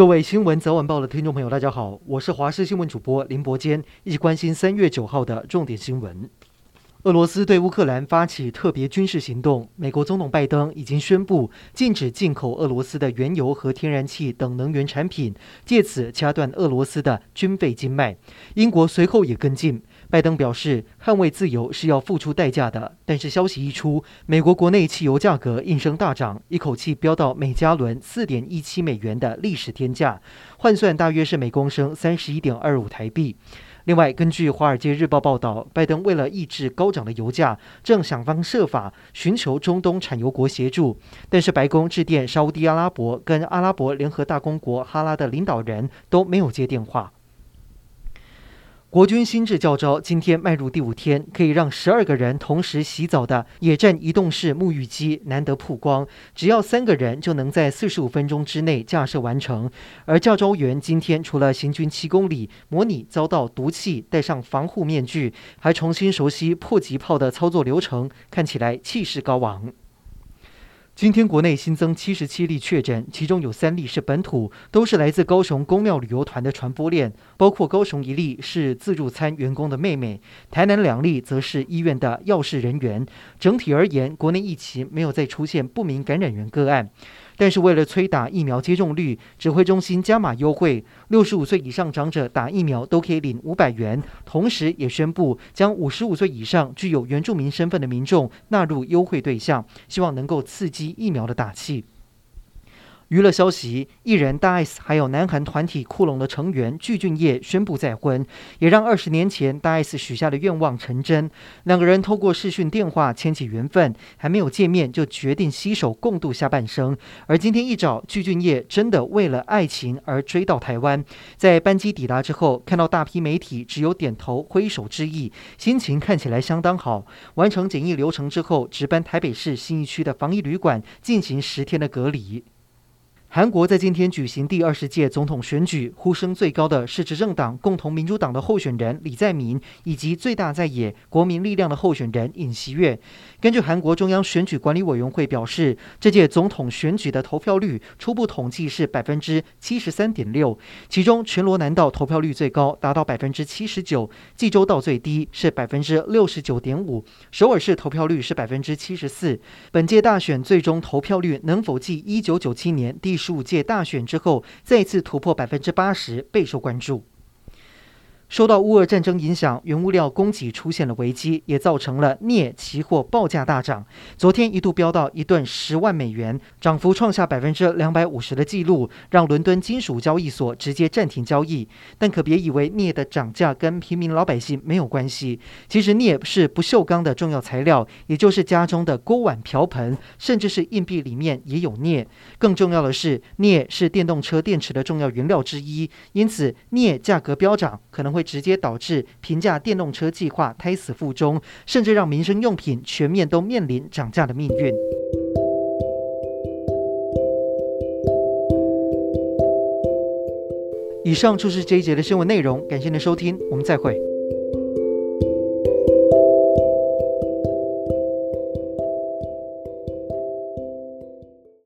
各位新闻早晚报的听众朋友，大家好，我是华视新闻主播林伯坚，一起关心三月九号的重点新闻。俄罗斯对乌克兰发起特别军事行动，美国总统拜登已经宣布禁止进口俄罗斯的原油和天然气等能源产品，借此掐断俄罗斯的军费经脉。英国随后也跟进。拜登表示，捍卫自由是要付出代价的。但是消息一出，美国国内汽油价格应声大涨，一口气飙到每加仑四点一七美元的历史天价，换算大约是每公升三十一点二五台币。另外，根据《华尔街日报》报道，拜登为了抑制高涨的油价，正想方设法寻求中东产油国协助。但是，白宫致电沙乌地阿拉伯跟阿拉伯联合大公国哈拉的领导人都没有接电话。国军新制教招今天迈入第五天，可以让十二个人同时洗澡的野战移动式沐浴机难得曝光，只要三个人就能在四十五分钟之内架设完成。而教招员今天除了行军七公里，模拟遭到毒气，戴上防护面具，还重新熟悉迫击炮的操作流程，看起来气势高昂。今天国内新增七十七例确诊，其中有三例是本土，都是来自高雄公庙旅游团的传播链，包括高雄一例是自助餐员工的妹妹，台南两例则是医院的药事人员。整体而言，国内疫情没有再出现不明感染源个案。但是为了催打疫苗接种率，指挥中心加码优惠，六十五岁以上长者打疫苗都可以领五百元，同时也宣布将五十五岁以上具有原住民身份的民众纳入优惠对象，希望能够刺激疫苗的打气。娱乐消息：艺人大 S 还有南韩团体酷龙的成员具俊晔宣布再婚，也让二十年前大 S 许下的愿望成真。两个人透过视讯电话牵起缘分，还没有见面就决定携手共度下半生。而今天一早，具俊晔真的为了爱情而追到台湾，在班机抵达之后，看到大批媒体只有点头挥手致意，心情看起来相当好。完成检疫流程之后，直奔台北市信义区的防疫旅馆进行十天的隔离。韩国在今天举行第二十届总统选举，呼声最高的是执政党共同民主党的候选人李在明，以及最大在野国民力量的候选人尹锡悦。根据韩国中央选举管理委员会表示，这届总统选举的投票率初步统计是百分之七十三点六，其中全罗南道投票率最高，达到百分之七十九；济州道最低是百分之六十九点五；首尔市投票率是百分之七十四。本届大选最终投票率能否继一九九七年第十五届大选之后，再次突破百分之八十，备受关注。受到乌俄战争影响，原物料供给出现了危机，也造成了镍期货报价大涨。昨天一度飙到一吨十万美元，涨幅创下百分之两百五十的纪录，让伦敦金属交易所直接暂停交易。但可别以为镍的涨价跟平民老百姓没有关系。其实镍是不锈钢的重要材料，也就是家中的锅碗瓢盆，甚至是硬币里面也有镍。更重要的是，镍是电动车电池的重要原料之一，因此镍价格飙涨可能会。会直接导致平价电动车计划胎死腹中，甚至让民生用品全面都面临涨价的命运。以上就是这一节的新闻内容，感谢您的收听，我们再会。